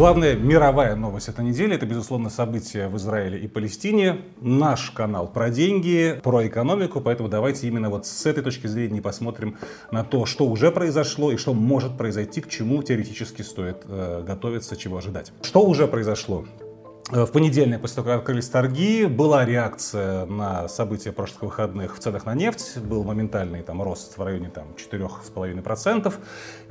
Главная мировая новость этой недели – это, безусловно, события в Израиле и Палестине. Наш канал про деньги, про экономику, поэтому давайте именно вот с этой точки зрения посмотрим на то, что уже произошло и что может произойти, к чему теоретически стоит э, готовиться, чего ожидать. Что уже произошло? Э, в понедельник, после того, как открылись торги, была реакция на события прошлых выходных в ценах на нефть. Был моментальный там, рост в районе там, 4,5%.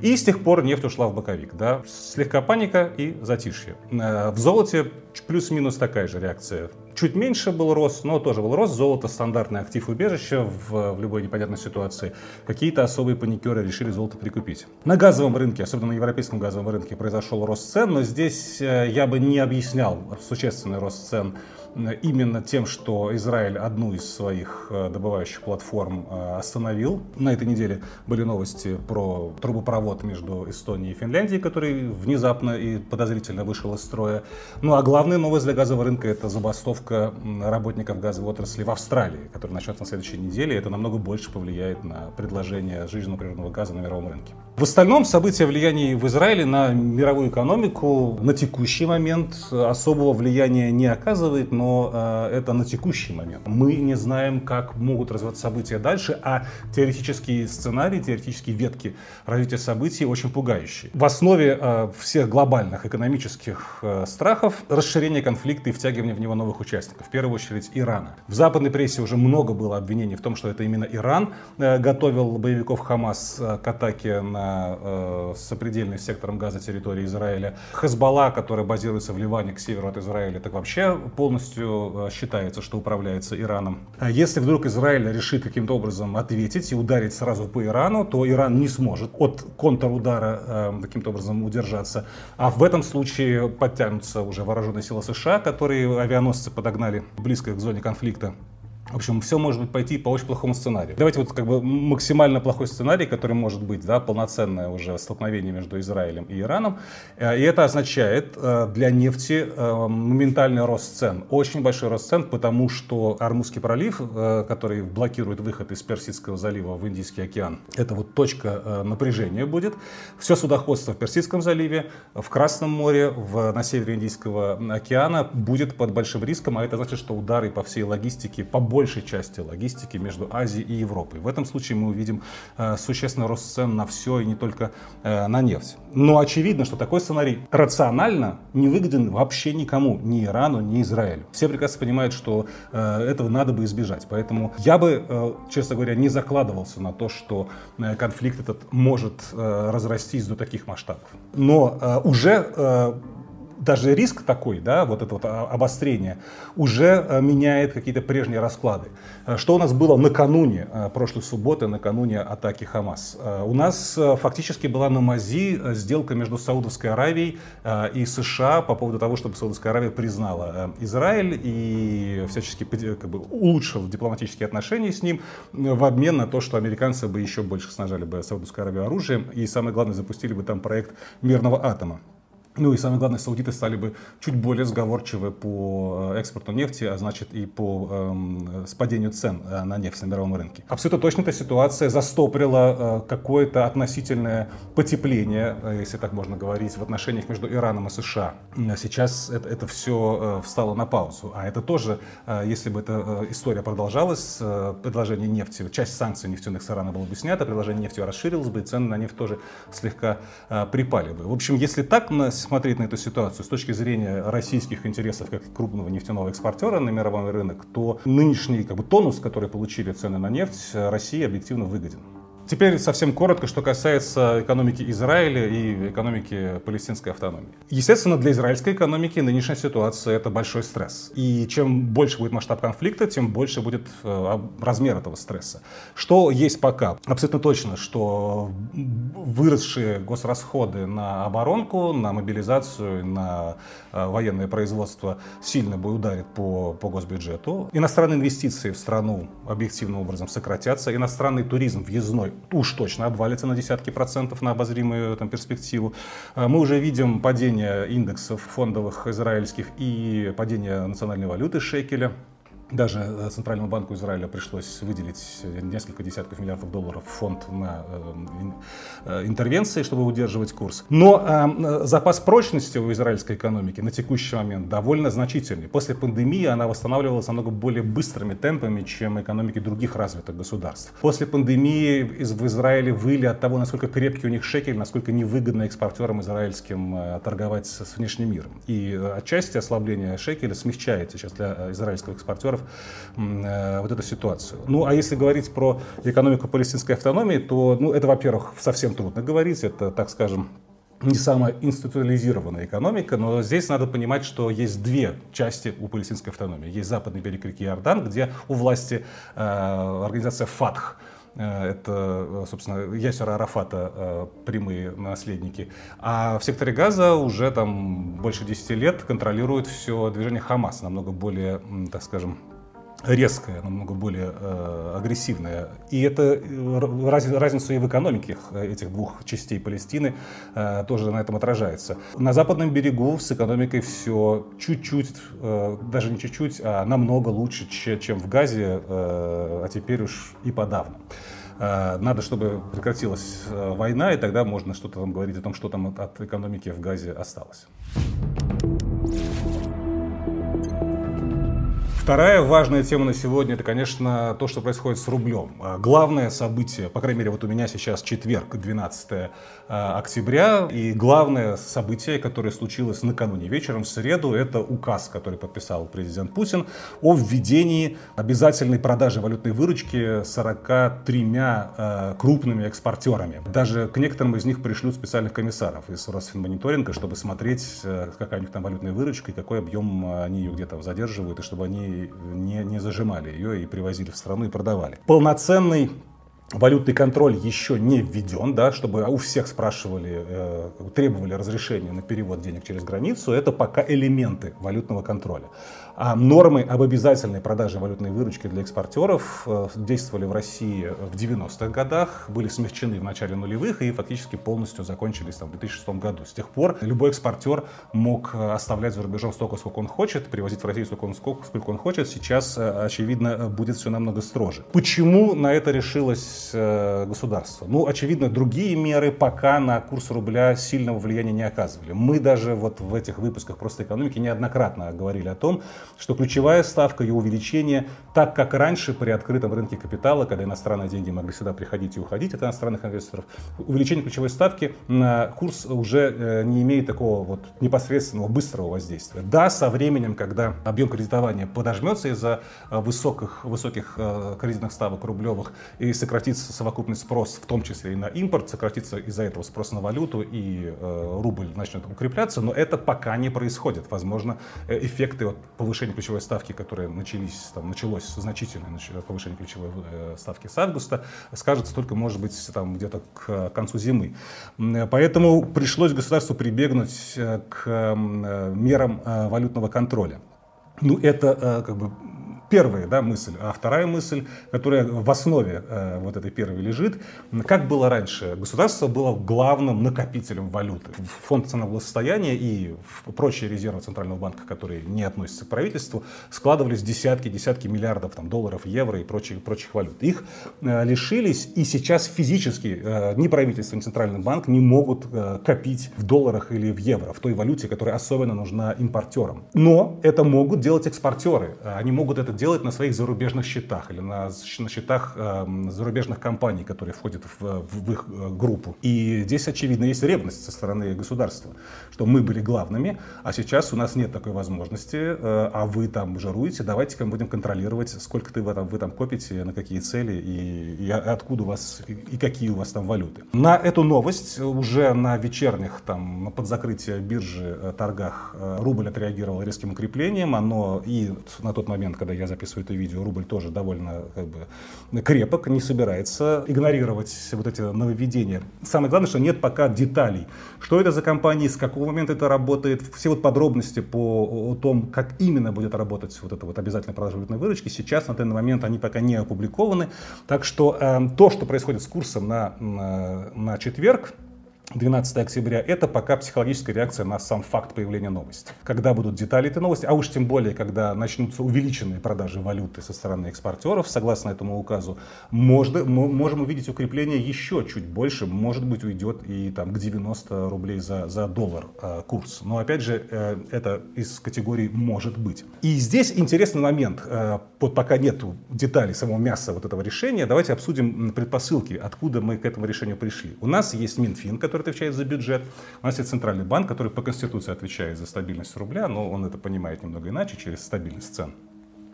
И с тех пор нефть ушла в боковик. Да? Слегка паника и затишье. Э, в золоте плюс-минус такая же реакция. Чуть меньше был рост, но тоже был рост. Золото стандартный актив убежища в, в любой непонятной ситуации. Какие-то особые паникеры решили золото прикупить. На газовом рынке, особенно на европейском газовом рынке, произошел рост цен, но здесь э, я бы не объяснял существенный рост цен именно тем, что Израиль одну из своих э, добывающих платформ э, остановил. На этой неделе были новости про трубопровод между Эстонией и Финляндией, который внезапно и подозрительно вышел из строя. Ну а главная новость для газового рынка – это забастовка работников газовой отрасли в Австралии, которая начнется на следующей неделе. Это намного больше повлияет на предложение жизненного природного газа на мировом рынке. В остальном события влияния в Израиле на мировую экономику на текущий момент особого влияния не оказывает, но э, это на текущий момент. Мы не знаем, как могут развиваться события дальше, а теоретические сценарии, теоретические ветки развития событий очень пугающие. В основе э, всех глобальных экономических э, страхов расширение конфликта и втягивание в него новых участников, в первую очередь Ирана. В западной прессе уже много было обвинений в том, что это именно Иран э, готовил боевиков Хамас э, к атаке на э, сопредельный с сектором газа территории Израиля. Хезбалла, которая базируется в Ливане к северу от Израиля, так вообще полностью полностью э, считается, что управляется Ираном. А если вдруг Израиль решит каким-то образом ответить и ударить сразу по Ирану, то Иран не сможет от контрудара э, каким-то образом удержаться. А в этом случае подтянутся уже вооруженные силы США, которые авианосцы подогнали близко к зоне конфликта. В общем, все может быть пойти по очень плохому сценарию. Давайте вот как бы максимально плохой сценарий, который может быть, да, полноценное уже столкновение между Израилем и Ираном. Э, и это означает э, для нефти э, моментальный рост цен. Очень большой рост цен, потому что Армузский пролив, который блокирует выход из Персидского залива в Индийский океан, это вот точка напряжения будет. Все судоходство в Персидском заливе, в Красном море, в, на севере Индийского океана будет под большим риском, а это значит, что удары по всей логистике, по большей части логистики между Азией и Европой. В этом случае мы увидим э, существенный рост цен на все и не только э, на нефть. Но очевидно, что такой сценарий рационально не выгоден вообще никому, ни Ирану, ни Израилю. Все прекрасно понимают, что э, этого надо бы избежать. Поэтому я бы, честно говоря, не закладывался на то, что конфликт этот может разрастись до таких масштабов. Но уже даже риск такой, да, вот это вот обострение, уже э, меняет какие-то прежние расклады. Э, что у нас было накануне э, прошлой субботы, накануне атаки Хамас? У нас фактически была на мази сделка между Саудовской Аравией и США по поводу того, чтобы Саудовская Аравия признала Израиль и всячески как бы, улучшила дипломатические отношения с ним в обмен на то, что американцы бы еще больше снажали бы Саудовскую Аравию оружием и, самое главное, запустили бы там проект мирного атома. Ну и самое главное, саудиты стали бы чуть более сговорчивы по э, экспорту нефти, а значит и по эм, спадению цен э, на нефть на мировом рынке. Абсолютно точно эта ситуация застоприла э, какое-то относительное потепление, э, если так можно говорить, в отношениях между Ираном и США. Сейчас это, это все э, встало на паузу. А это тоже, э, если бы эта история продолжалась, э, предложение нефти, часть санкций нефтяных с Ирана было бы снято, предложение нефти расширилось бы, и цены на нефть тоже слегка э, припали бы. В общем, если так, на смотреть на эту ситуацию с точки зрения российских интересов как крупного нефтяного экспортера на мировой рынок, то нынешний как бы, тонус, который получили цены на нефть, России объективно выгоден. Теперь совсем коротко, что касается экономики Израиля и экономики палестинской автономии. Естественно, для израильской экономики нынешняя ситуация это большой стресс. И чем больше будет масштаб конфликта, тем больше будет э, размер этого стресса. Что есть пока? Абсолютно точно, что выросшие госрасходы на оборонку, на мобилизацию, на э, военное производство сильно бы ударит по, по госбюджету. Иностранные инвестиции в страну объективным образом сократятся. Иностранный туризм въездной уж точно обвалится на десятки процентов на обозримую там, перспективу. Э, мы уже видим падение индексов фондовых израильских и падение национальной валюты шекеля. Даже э, Центральному банку Израиля пришлось выделить несколько десятков миллиардов долларов в фонд на э, интервенции, чтобы удерживать курс. Но э, запас прочности у израильской экономики на текущий момент довольно значительный. После пандемии она восстанавливалась намного более быстрыми темпами, чем экономики других развитых государств. После пандемии в Израиле выли от того, насколько крепкий у них шекель, насколько невыгодно экспортерам израильским торговать с внешним миром. И отчасти ослабление шекеля смягчает сейчас для израильского экспортеров Э, вот эту ситуацию. Ну, а если говорить про экономику палестинской автономии, то, ну, это, во-первых, совсем трудно говорить, это, так скажем, не самая институциализированная экономика, но здесь надо понимать, что есть две части у палестинской автономии. Есть западный берег реки Иордан, где у власти э, организация ФАТХ, э, это, собственно, Ясера Арафата э, прямые наследники. А в секторе Газа уже там больше 10 лет контролирует все движение Хамас, намного более, так скажем, резкая, намного более э, агрессивная. И это э, раз, разница и в экономике этих двух частей Палестины э, тоже на этом отражается. На западном берегу с экономикой все чуть-чуть, э, даже не чуть-чуть, а намного лучше, чем в Газе, э, а теперь уж и подавно. Э, надо, чтобы прекратилась э, война, и тогда можно что-то там говорить о том, что там от экономики в Газе осталось. Вторая важная тема на сегодня, это, конечно, то, что происходит с рублем. А, главное событие, по крайней мере, вот у меня сейчас четверг, 12 а, октября, и главное событие, которое случилось накануне вечером, в среду, это указ, который подписал президент Путин о введении обязательной продажи валютной выручки 43 а, крупными экспортерами. Даже к некоторым из них пришлют специальных комиссаров из Росфинмониторинга, чтобы смотреть, какая у них там валютная выручка и какой объем они ее где-то задерживают, и чтобы они не, не зажимали ее и привозили в страну и продавали. Полноценный валютный контроль еще не введен, да, чтобы у всех спрашивали, э, требовали разрешения на перевод денег через границу, это пока элементы валютного контроля. А нормы об обязательной продаже валютной выручки для экспортеров э, действовали в России в 90-х годах, были смягчены в начале нулевых и фактически полностью закончились там, в 2006 году. С тех пор любой экспортер мог э, оставлять за рубежом столько, сколько он хочет, привозить в Россию столько, сколько, сколько он хочет. Сейчас, э, очевидно, будет все намного строже. Почему на это решилось государство? Ну, очевидно, другие меры пока на курс рубля сильного влияния не оказывали. Мы даже вот в этих выпусках просто экономики неоднократно говорили о том, что ключевая ставка ее увеличение, так как раньше при открытом рынке капитала, когда иностранные деньги могли сюда приходить и уходить от иностранных инвесторов, увеличение ключевой ставки на курс уже э, не имеет такого вот непосредственного быстрого воздействия. Да, со временем, когда объем кредитования подожмется из-за э, высоких, высоких э, кредитных ставок рублевых и сократится совокупный спрос, в том числе и на импорт, сократится из-за этого спрос на валюту и рубль начнет укрепляться, но это пока не происходит. Возможно, эффекты от повышения повышение ключевой ставки, которое начались, там, началось значительное повышение ключевой э, ставки с августа, скажется только, может быть, там, где-то к концу зимы. Поэтому пришлось государству прибегнуть э, к э, мерам валютного контроля. Ну, это как бы первая да, мысль. А вторая мысль, которая в основе э, вот этой первой лежит, как было раньше, государство было главным накопителем валюты. Фонд благосостояния и прочие резервы Центрального банка, которые не относятся к правительству, складывались десятки, десятки миллиардов там, долларов, евро и прочих, прочих валют. Их э, лишились, и сейчас физически э, ни правительство, ни Центральный банк не могут э, копить в долларах или в евро, в той валюте, которая особенно нужна импортерам. Но это могут делать экспортеры. Они могут это делать на своих зарубежных счетах или на, на счетах э, зарубежных компаний, которые входят в, в, их э, группу. И здесь, очевидно, есть ревность со стороны государства, что мы были главными, а сейчас у нас нет такой возможности, э, а вы там жируете, давайте-ка мы будем контролировать, сколько ты вы там, вы там копите, на какие цели и, и откуда у вас, и какие у вас там валюты. На эту новость уже на вечерних, там, под закрытие биржи э, торгах э, рубль отреагировал резким укреплением, оно и на тот момент, когда я записываю это видео, рубль тоже довольно как бы, крепок, не собирается игнорировать вот эти нововведения. Самое главное, что нет пока деталей, что это за компании, с какого момента это работает, все вот подробности по том, как именно будет работать вот эта вот обязательная продажа валютной выручки, сейчас на данный момент они пока не опубликованы. Так что э, то, что происходит с курсом на, на, на четверг, 12 октября, это пока психологическая реакция на сам факт появления новости. Когда будут детали этой новости, а уж тем более, когда начнутся увеличенные продажи валюты со стороны экспортеров, согласно этому указу, можно, мы можем увидеть укрепление еще чуть больше, может быть, уйдет и там к 90 рублей за, за доллар э, курс. Но опять же, э, это из категории «может быть». И здесь интересный момент. Э, вот пока нету деталей самого мяса вот этого решения, давайте обсудим предпосылки, откуда мы к этому решению пришли. У нас есть Минфин, который который отвечает за бюджет. У нас есть центральный банк, который по Конституции отвечает за стабильность рубля, но он это понимает немного иначе, через стабильность цен.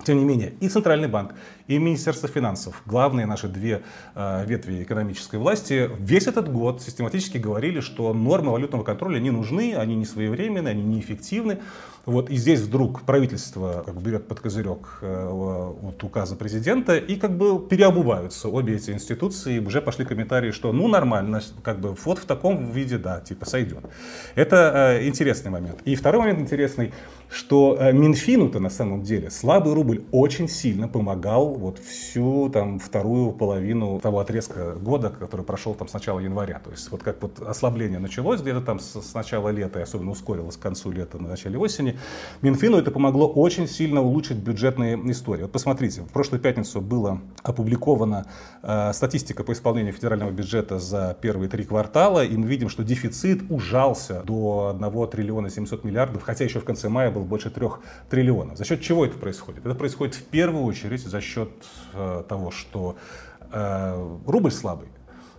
Тем не менее, и Центральный банк, и Министерство финансов, главные наши две э, ветви экономической власти, весь этот год систематически говорили, что нормы валютного контроля не нужны, они не своевременны, они неэффективны. Вот, и здесь вдруг правительство как бы, берет под козырек э, вот, указа президента и как бы переобуваются обе эти институции. Уже пошли комментарии, что ну нормально, как бы вот в таком виде, да, типа сойдет. Это э, интересный момент. И второй момент интересный, что э, Минфину-то на самом деле слабый рубль очень сильно помогал вот всю там вторую половину того отрезка года, который прошел там с начала января. То есть вот как вот ослабление началось где-то там с, начала лета и особенно ускорилось к концу лета, на начале осени, Минфину это помогло очень сильно улучшить бюджетные истории. Вот посмотрите, в прошлую пятницу была опубликована э, статистика по исполнению федерального бюджета за первые три квартала, и мы видим, что дефицит ужался до 1 триллиона 700 миллиардов, хотя еще в конце мая был больше 3 триллионов. За счет чего это происходит? Это происходит в первую очередь за счет э, того, что э, рубль слабый.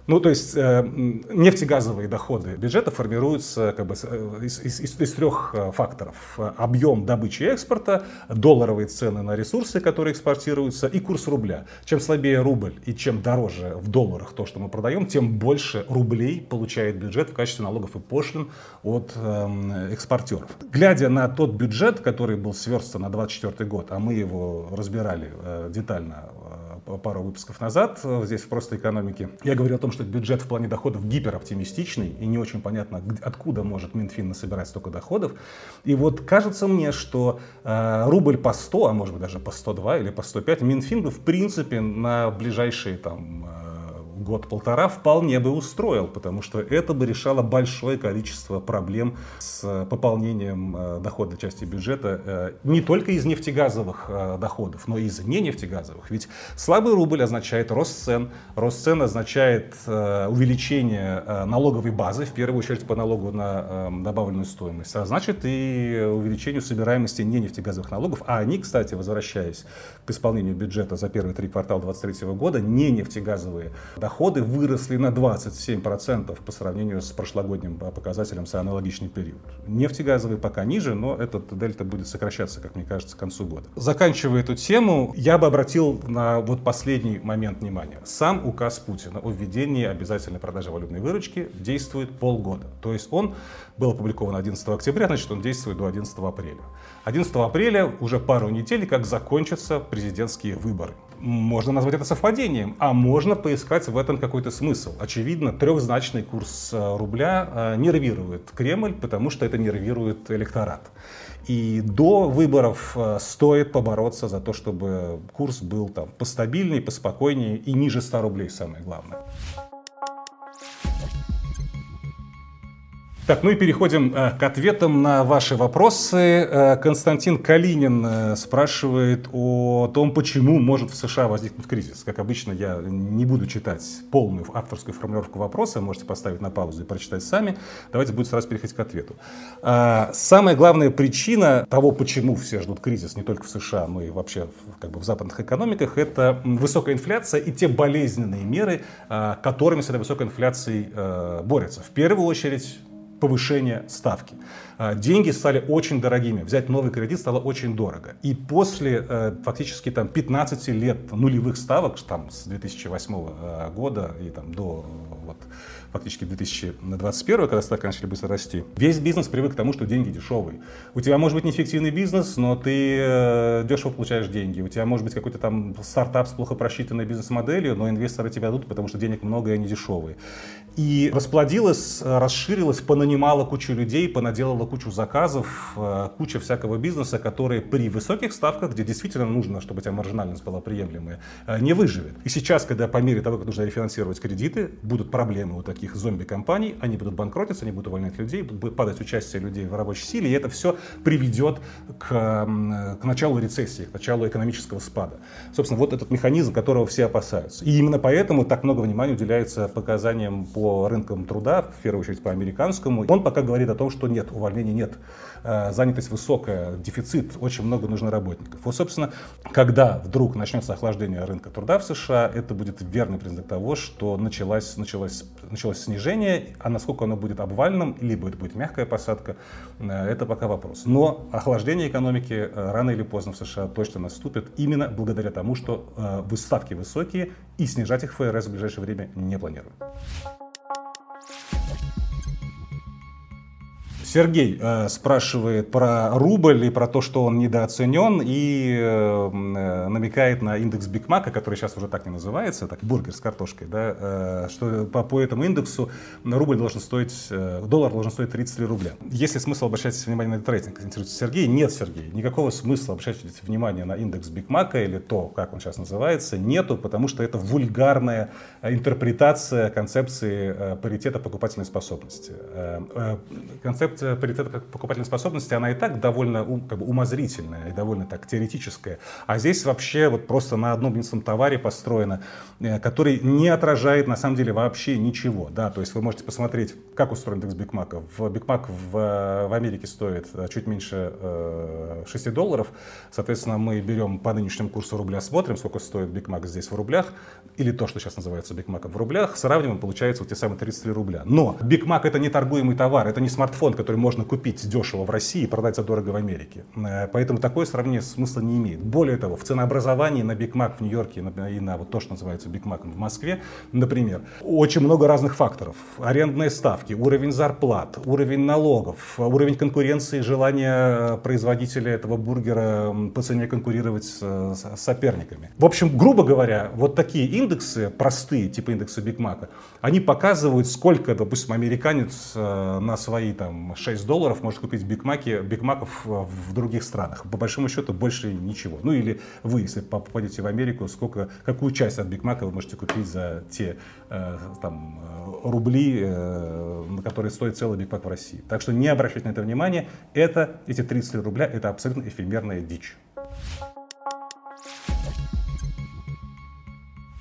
Ну, то есть э, нефтегазовые доходы бюджета формируются как бы, э, из, из, из, трех э, факторов. Объем добычи и экспорта, долларовые цены на ресурсы, которые экспортируются, и курс рубля. Чем слабее рубль и чем дороже в долларах то, что мы продаем, тем больше рублей получает бюджет в качестве налогов и пошлин от э, экспортеров. Глядя на тот бюджет, который был сверстан на 2024 год, а мы его разбирали детально пару выпусков назад э, здесь в «Просто экономике». Я говорил о том, что бюджет в плане доходов гипероптимистичный, и не очень понятно, откуда может Минфин насобирать столько доходов. И вот кажется мне, что э, рубль по 100, а может быть даже по 102 или по 105, Минфин бы в принципе на ближайшие там э, год-полтора вполне бы устроил, потому что это бы решало большое количество проблем с пополнением э, доходной части бюджета э, не только из нефтегазовых э, доходов, но и из ненефтегазовых. Ведь слабый рубль означает рост цен, рост цен означает увеличение налоговой базы, в первую очередь по налогу на добавленную стоимость, а значит и увеличению собираемости ненефтегазовых налогов, а они, кстати, возвращаясь к исполнению бюджета за первые три квартала 2023 года, не нефтегазовые доходы выросли на 27% по сравнению с прошлогодним показателем за аналогичный период. Нефтегазовые пока ниже, но этот дельта будет сокращаться, как мне кажется, к концу года. Заканчивая эту тему, я бы обратил на вот последний момент внимания. Сам указ Путина о введении обязательной продажи валютной выручки действует полгода. То есть он был опубликован 11 октября, значит он действует до 11 апреля. 11 апреля уже пару недель, как закончатся президентские выборы. Можно назвать это совпадением, а можно поискать в этом какой-то смысл. Очевидно, трехзначный курс э, рубля э, нервирует Кремль, потому что это нервирует электорат. И до выборов э, стоит побороться за то, чтобы курс был там постабильнее, поспокойнее и ниже 100 рублей, самое главное. Так, ну и переходим э, к ответам на ваши вопросы. Э, Константин Калинин э, спрашивает о том, почему может в США возникнуть кризис. Как обычно, я не буду читать полную авторскую формулировку вопроса, можете поставить на паузу и прочитать сами. Давайте будет сразу переходить к ответу. Самая главная причина того, почему все ждут кризис, не только в США, но и вообще как бы в западных экономиках, это высокая инфляция и те болезненные меры, которыми с этой высокой инфляцией борются. В первую очередь повышение ставки. А, деньги стали очень дорогими. Взять новый кредит стало очень дорого. И после э, фактически там, 15 лет нулевых ставок, там, с 2008 э, года и там, до вот, фактически 2021, когда ставки начали быстро расти, весь бизнес привык к тому, что деньги дешевые. У тебя может быть неэффективный бизнес, но ты э, дешево получаешь деньги. У тебя может быть какой-то там стартап с плохо просчитанной бизнес-моделью, но инвесторы тебя дадут, потому что денег много и они дешевые. и расплодилась, расширилась, понанимала кучу людей, понаделала кучу заказов, э, куча всякого бизнеса, который при высоких ставках, где действительно нужно, чтобы у тебя маржинальность была приемлемая, э, не выживет. И сейчас, когда по мере того, как нужно рефинансировать кредиты, будут проблемы у таких зомби-компаний, они будут банкротиться, они будут увольнять людей, будет падать участие людей в рабочей силе, и это все приведет к, к началу рецессии, к началу экономического спада. Собственно, вот этот механизм, которого все опасаются. И именно поэтому так много внимания уделяется показаниям по рынкам труда, в первую очередь по американскому. Он пока говорит о том, что нет, увольнений нет, э, занятость высокая, дефицит, очень много нужно работников. Вот, собственно, когда вдруг начнется охлаждение рынка труда в США, это будет верный признак того, что началось, началось, началось снижение, а насколько оно будет обвальным, либо это будет мягкая посадка, э, это пока вопрос. Но охлаждение экономики э, рано или поздно в США точно наступит именно благодаря тому, что ставки высокие и снижать их ФРС в ближайшее время не планируют. Сергей э, спрашивает про рубль и про то, что он недооценен, и э, э намекает на индекс Бигмака, который сейчас уже так не называется, так бургер с картошкой, да, э, что по, по этому индексу рубль должен стоить, э, доллар должен стоить 33 рубля. Есть ли смысл обращать внимание на этот рейтинг, интересуется Сергей? Нет, Сергей, никакого смысла обращать внимание на индекс Бигмака или то, как он сейчас называется, нету, потому что это вульгарная э, интерпретация концепции э, паритета покупательной способности. Э, э, концепция паритета покупательной способности, она и так довольно как бы, умозрительная и довольно так теоретическая. А здесь вообще вот просто на одном единственном товаре построена, э, который не отражает на самом деле вообще ничего. Да? То есть вы можете посмотреть, как устроен индекс Бигмака. В Бигмак в, в Америке стоит э, чуть меньше 6 э, долларов. Соответственно, мы берем по нынешнему курсу рубля, смотрим, сколько стоит Бигмак здесь в рублях, или то, что сейчас называется Бигмаком в рублях, сравниваем, получается вот те самые 33 рубля. Но Бигмак это не торгуемый товар, это не смартфон, который который можно купить дешево в России и продать за дорого в Америке. Э, поэтому такое сравнение смысла не имеет. Более того, в ценообразовании на Биг Мак в Нью-Йорке и на вот то, что называется Биг Маком в Москве, например, очень много разных факторов. Арендные ставки, уровень зарплат, уровень налогов, уровень конкуренции, желание производителя этого бургера по цене конкурировать с соперниками. В общем, грубо говоря, вот такие индексы, простые, типа индекса Биг Мака, они показывают, сколько, допустим, американец э, на свои там 6 долларов может купить бигмаки, бигмаков в других странах. По большому счету больше ничего. Ну или вы, если попадете в Америку, сколько, какую часть от бигмака вы можете купить за те э, там, э, рубли, э, на которые стоит целый бигмак в России. Так что не обращайте на это внимание. Это, эти 30 рубля, это абсолютно эфемерная дичь.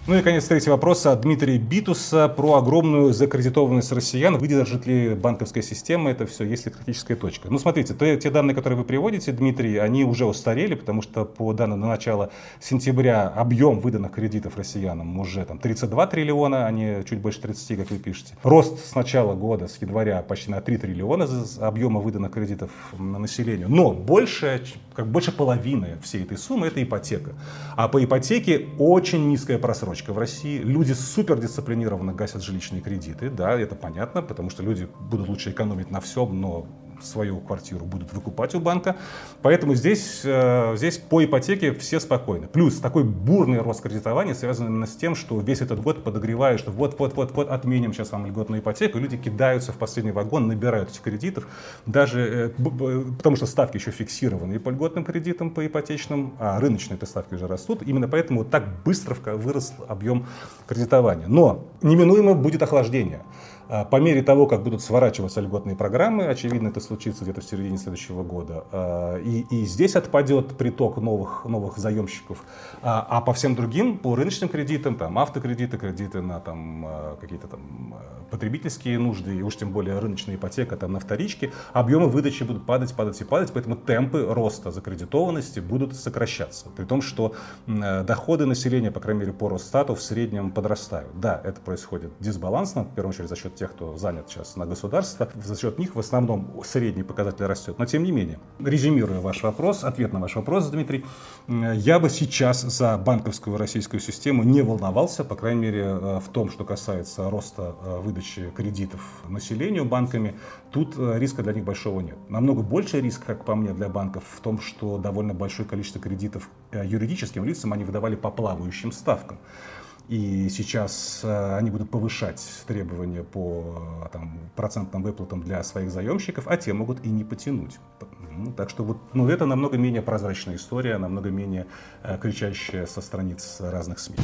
Ну и, конец, третий вопрос от Дмитрия Битуса про огромную закредитованность россиян. Выдержит ли банковская система это все, есть ли критическая точка? Ну, смотрите, те, те данные, которые вы приводите, Дмитрий, они уже устарели, потому что по данным на начало сентября объем выданных кредитов россиянам уже там 32 триллиона, а не чуть больше 30, как вы пишете. Рост с начала года, с января, почти на 3 триллиона объема выданных кредитов на населению. Но больше, как больше половины всей этой суммы это ипотека. А по ипотеке очень низкая просрочка цепочка в России. Люди супер дисциплинированно гасят жилищные кредиты, да, это понятно, потому что люди будут лучше экономить на всем, но свою квартиру будут выкупать у банка. Поэтому здесь, э, здесь по ипотеке все спокойны. Плюс такой бурный рост кредитования связан именно с тем, что весь этот год подогревают, что вот-вот-вот-вот отменим сейчас вам льготную ипотеку. люди кидаются в последний вагон, набирают этих кредитов, даже э, потому что ставки еще фиксированы и по льготным кредитам, по ипотечным, а рыночные эти ставки уже растут. Именно поэтому так быстро вырос объем кредитования. Но неминуемо будет охлаждение. А, по мере того, как будут сворачиваться льготные программы, очевидно, это случится где-то в середине следующего года, а, и, и здесь отпадет приток новых, новых заемщиков. А, а по всем другим, по рыночным кредитам, там, автокредиты, кредиты на там, какие-то там потребительские нужды, и уж тем более рыночная ипотека там, на вторичке, объемы выдачи будут падать, падать и падать, поэтому темпы роста закредитованности будут сокращаться. При том, что доходы населения, по крайней мере, по Росстату в среднем подрастают. Да, это происходит дисбалансно, в первую очередь за счет тех, кто занят сейчас на государство. За счет них в основном средний показатель растет. Но тем не менее, резюмируя ваш вопрос, ответ на ваш вопрос, Дмитрий, я бы сейчас за банковскую российскую систему не волновался, по крайней мере, э, в том, что касается роста э, выдачи кредитов населению банками. Тут э, риска для них большого нет. Намного больше риск, как по мне, для банков в том, что довольно большое количество кредитов юридическим лицам они выдавали по плавающим ставкам. И сейчас э, они будут повышать требования по э, там, процентным выплатам для своих заемщиков, а те могут и не потянуть. Ну, так что вот, ну, это намного менее прозрачная история, намного менее э, кричащая со страниц разных СМИ.